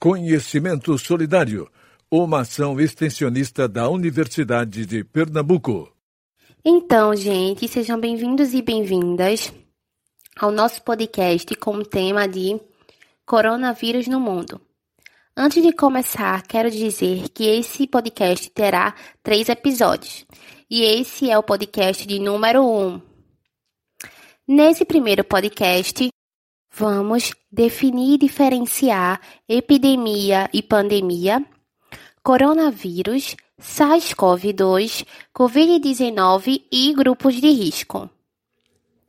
Conhecimento Solidário, uma ação extensionista da Universidade de Pernambuco. Então, gente, sejam bem-vindos e bem-vindas ao nosso podcast com o tema de Coronavírus no Mundo. Antes de começar, quero dizer que esse podcast terá três episódios e esse é o podcast de número um. Nesse primeiro podcast, Vamos definir e diferenciar epidemia e pandemia, coronavírus, SARS-CoV-2, Covid-19 e grupos de risco.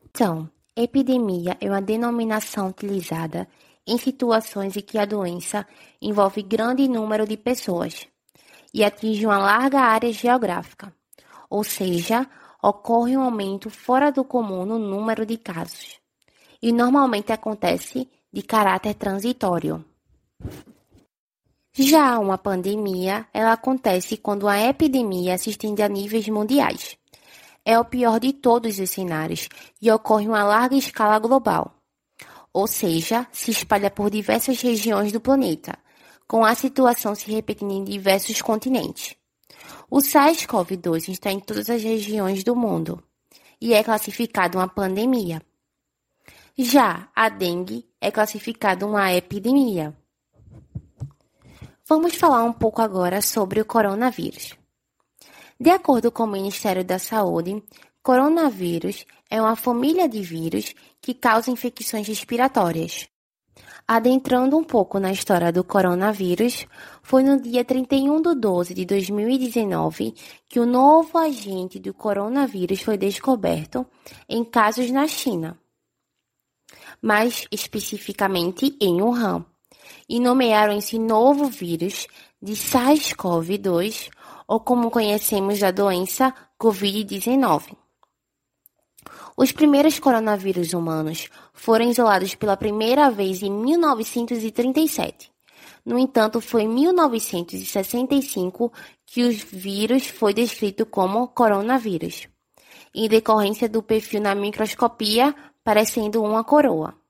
Então, epidemia é uma denominação utilizada em situações em que a doença envolve grande número de pessoas e atinge uma larga área geográfica, ou seja, ocorre um aumento fora do comum no número de casos e normalmente acontece de caráter transitório. Já uma pandemia, ela acontece quando a epidemia se estende a níveis mundiais. É o pior de todos os cenários e ocorre em uma larga escala global. Ou seja, se espalha por diversas regiões do planeta, com a situação se repetindo em diversos continentes. O SARS-CoV-2 está em todas as regiões do mundo e é classificado uma pandemia. Já a dengue é classificada uma epidemia. Vamos falar um pouco agora sobre o coronavírus. De acordo com o Ministério da Saúde, coronavírus é uma família de vírus que causa infecções respiratórias. Adentrando um pouco na história do coronavírus, foi no dia 31 de 12 de 2019 que o novo agente do coronavírus foi descoberto em casos na China mais especificamente em Wuhan, e nomearam esse novo vírus de SARS-CoV-2, ou como conhecemos a doença Covid-19. Os primeiros coronavírus humanos foram isolados pela primeira vez em 1937. No entanto, foi em 1965 que o vírus foi descrito como coronavírus, em decorrência do perfil na microscopia parecendo uma coroa.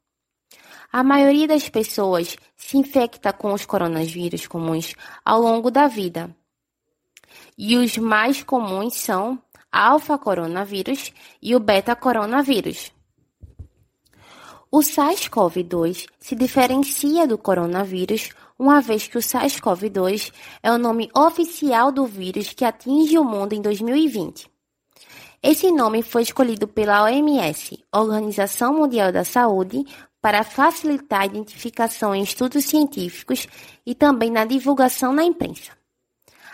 A maioria das pessoas se infecta com os coronavírus comuns ao longo da vida. E os mais comuns são alfa-coronavírus e o beta-coronavírus. O SARS-CoV-2 se diferencia do coronavírus, uma vez que o SARS-CoV-2 é o nome oficial do vírus que atinge o mundo em 2020. Esse nome foi escolhido pela OMS, Organização Mundial da Saúde, para facilitar a identificação em estudos científicos e também na divulgação na imprensa,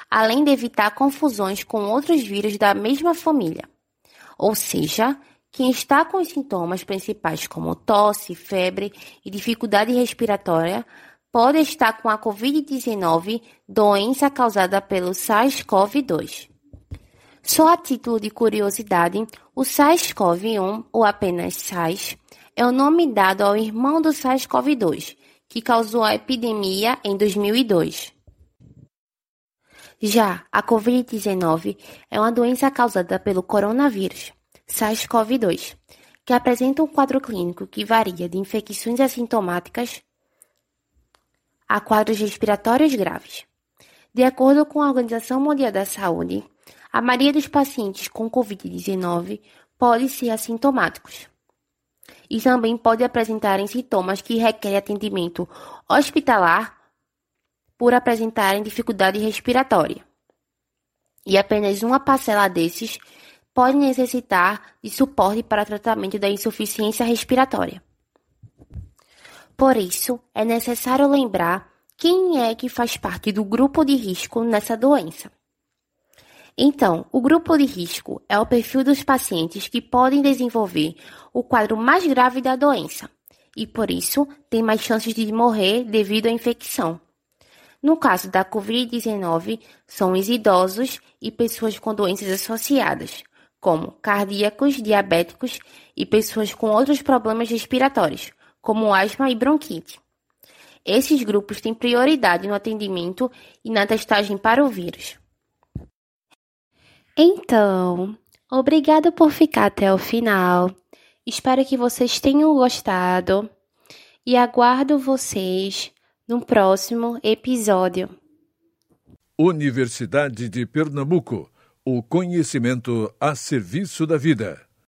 além de evitar confusões com outros vírus da mesma família. Ou seja, quem está com os sintomas principais como tosse, febre e dificuldade respiratória pode estar com a Covid-19, doença causada pelo SARS-CoV-2. Só a título de curiosidade, o SARS-CoV-1, ou apenas SARS, é o nome dado ao irmão do SARS-CoV-2, que causou a epidemia em 2002. Já a Covid-19 é uma doença causada pelo coronavírus, SARS-CoV-2, que apresenta um quadro clínico que varia de infecções assintomáticas a quadros respiratórios graves. De acordo com a Organização Mundial da Saúde, a maioria dos pacientes com Covid-19 pode ser assintomáticos e também pode apresentarem sintomas que requerem atendimento hospitalar por apresentarem dificuldade respiratória. E apenas uma parcela desses pode necessitar de suporte para tratamento da insuficiência respiratória. Por isso, é necessário lembrar quem é que faz parte do grupo de risco nessa doença. Então, o grupo de risco é o perfil dos pacientes que podem desenvolver o quadro mais grave da doença e, por isso, têm mais chances de morrer devido à infecção. No caso da Covid-19, são os idosos e pessoas com doenças associadas, como cardíacos, diabéticos e pessoas com outros problemas respiratórios, como asma e bronquite. Esses grupos têm prioridade no atendimento e na testagem para o vírus. Então, obrigado por ficar até o final. Espero que vocês tenham gostado e aguardo vocês no próximo episódio. Universidade de Pernambuco o conhecimento a serviço da vida.